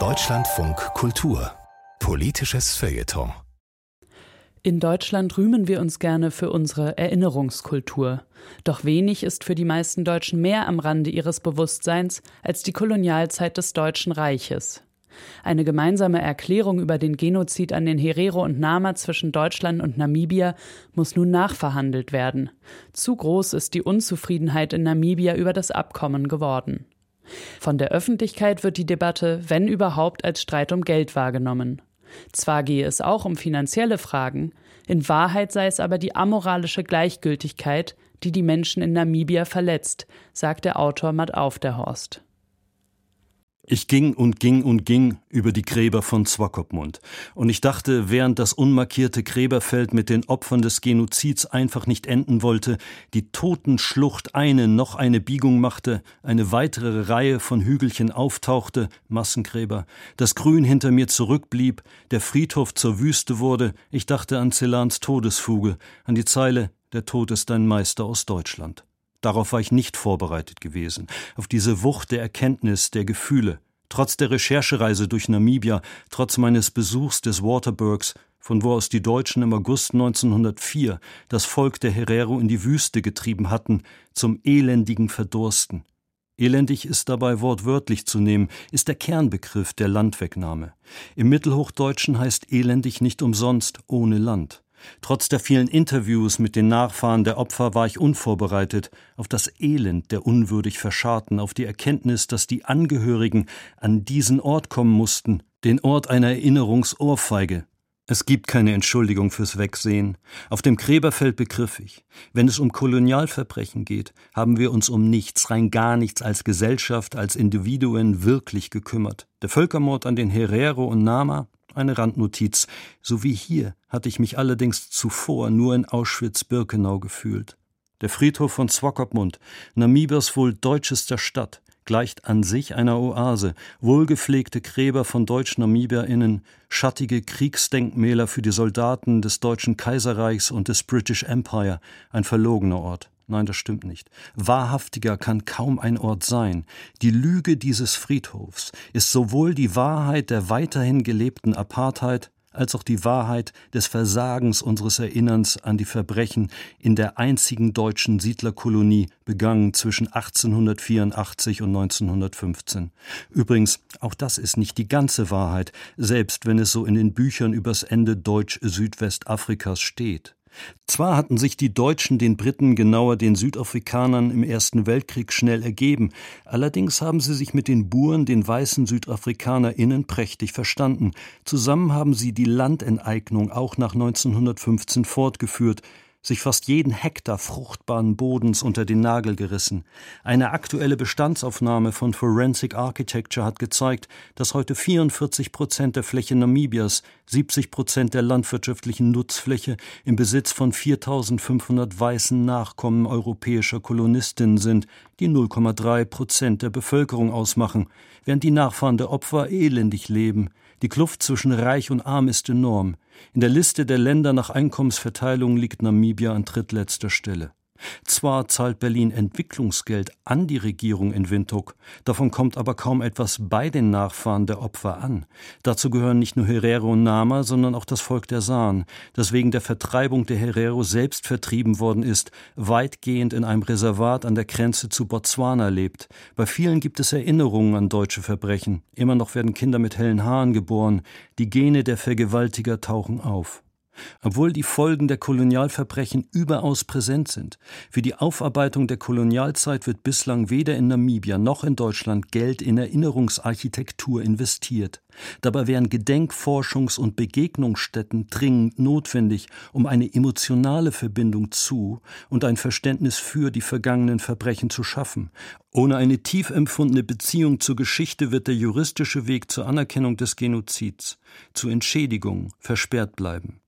Deutschlandfunk Kultur Politisches Feuilleton in Deutschland rühmen wir uns gerne für unsere Erinnerungskultur. Doch wenig ist für die meisten Deutschen mehr am Rande ihres Bewusstseins als die Kolonialzeit des Deutschen Reiches. Eine gemeinsame Erklärung über den Genozid an den Herero und Nama zwischen Deutschland und Namibia muss nun nachverhandelt werden. Zu groß ist die Unzufriedenheit in Namibia über das Abkommen geworden. Von der Öffentlichkeit wird die Debatte, wenn überhaupt, als Streit um Geld wahrgenommen. Zwar gehe es auch um finanzielle Fragen, in Wahrheit sei es aber die amoralische Gleichgültigkeit, die die Menschen in Namibia verletzt, sagt der Autor Matt Aufderhorst. Ich ging und ging und ging über die Gräber von Swakopmund. Und ich dachte, während das unmarkierte Gräberfeld mit den Opfern des Genozids einfach nicht enden wollte, die Totenschlucht eine noch eine Biegung machte, eine weitere Reihe von Hügelchen auftauchte, Massengräber, das Grün hinter mir zurückblieb, der Friedhof zur Wüste wurde, ich dachte an Celans Todesfuge, an die Zeile Der Tod ist ein Meister aus Deutschland. Darauf war ich nicht vorbereitet gewesen, auf diese Wucht der Erkenntnis, der Gefühle. Trotz der Recherchereise durch Namibia, trotz meines Besuchs des Waterbergs, von wo aus die Deutschen im August 1904 das Volk der Herero in die Wüste getrieben hatten, zum elendigen Verdursten. Elendig ist dabei wortwörtlich zu nehmen, ist der Kernbegriff der Landwegnahme. Im Mittelhochdeutschen heißt elendig nicht umsonst ohne Land. Trotz der vielen Interviews mit den Nachfahren der Opfer war ich unvorbereitet auf das Elend der unwürdig Verscharten, auf die Erkenntnis, dass die Angehörigen an diesen Ort kommen mussten, den Ort einer Erinnerungsohrfeige. Es gibt keine Entschuldigung fürs Wegsehen. Auf dem Gräberfeld begriff ich, wenn es um Kolonialverbrechen geht, haben wir uns um nichts, rein gar nichts als Gesellschaft, als Individuen wirklich gekümmert. Der Völkermord an den Herero und Nama, eine Randnotiz. So wie hier hatte ich mich allerdings zuvor nur in Auschwitz-Birkenau gefühlt. Der Friedhof von Swakopmund, Namibias wohl deutschester Stadt, gleicht an sich einer Oase, wohlgepflegte Gräber von Deutsch-NamibierInnen, schattige Kriegsdenkmäler für die Soldaten des Deutschen Kaiserreichs und des British Empire, ein verlogener Ort. Nein, das stimmt nicht. Wahrhaftiger kann kaum ein Ort sein. Die Lüge dieses Friedhofs ist sowohl die Wahrheit der weiterhin gelebten Apartheid als auch die Wahrheit des Versagens unseres Erinnerns an die Verbrechen in der einzigen deutschen Siedlerkolonie begangen zwischen 1884 und 1915. Übrigens, auch das ist nicht die ganze Wahrheit, selbst wenn es so in den Büchern übers Ende Deutsch-Südwestafrikas steht. Zwar hatten sich die Deutschen den Briten, genauer den Südafrikanern im Ersten Weltkrieg schnell ergeben, allerdings haben sie sich mit den Buren, den weißen SüdafrikanerInnen, prächtig verstanden. Zusammen haben sie die Landenteignung auch nach 1915 fortgeführt, sich fast jeden Hektar fruchtbaren Bodens unter den Nagel gerissen. Eine aktuelle Bestandsaufnahme von Forensic Architecture hat gezeigt, dass heute 44 Prozent der Fläche Namibias, 70 Prozent der landwirtschaftlichen Nutzfläche im Besitz von 4500 weißen Nachkommen europäischer Kolonistinnen sind, die 0,3 Prozent der Bevölkerung ausmachen, während die Nachfahren der Opfer elendig leben. Die Kluft zwischen Reich und Arm ist enorm. In der Liste der Länder nach Einkommensverteilung liegt Namibia an drittletzter Stelle. Zwar zahlt Berlin Entwicklungsgeld an die Regierung in Windhoek, davon kommt aber kaum etwas bei den Nachfahren der Opfer an. Dazu gehören nicht nur Herero und Nama, sondern auch das Volk der Saan, das wegen der Vertreibung der Herero selbst vertrieben worden ist, weitgehend in einem Reservat an der Grenze zu Botswana lebt. Bei vielen gibt es Erinnerungen an deutsche Verbrechen. Immer noch werden Kinder mit hellen Haaren geboren. Die Gene der Vergewaltiger tauchen auf. Obwohl die Folgen der Kolonialverbrechen überaus präsent sind, für die Aufarbeitung der Kolonialzeit wird bislang weder in Namibia noch in Deutschland Geld in Erinnerungsarchitektur investiert. Dabei wären Gedenkforschungs- und Begegnungsstätten dringend notwendig, um eine emotionale Verbindung zu und ein Verständnis für die vergangenen Verbrechen zu schaffen. Ohne eine tief empfundene Beziehung zur Geschichte wird der juristische Weg zur Anerkennung des Genozids, zur Entschädigung versperrt bleiben.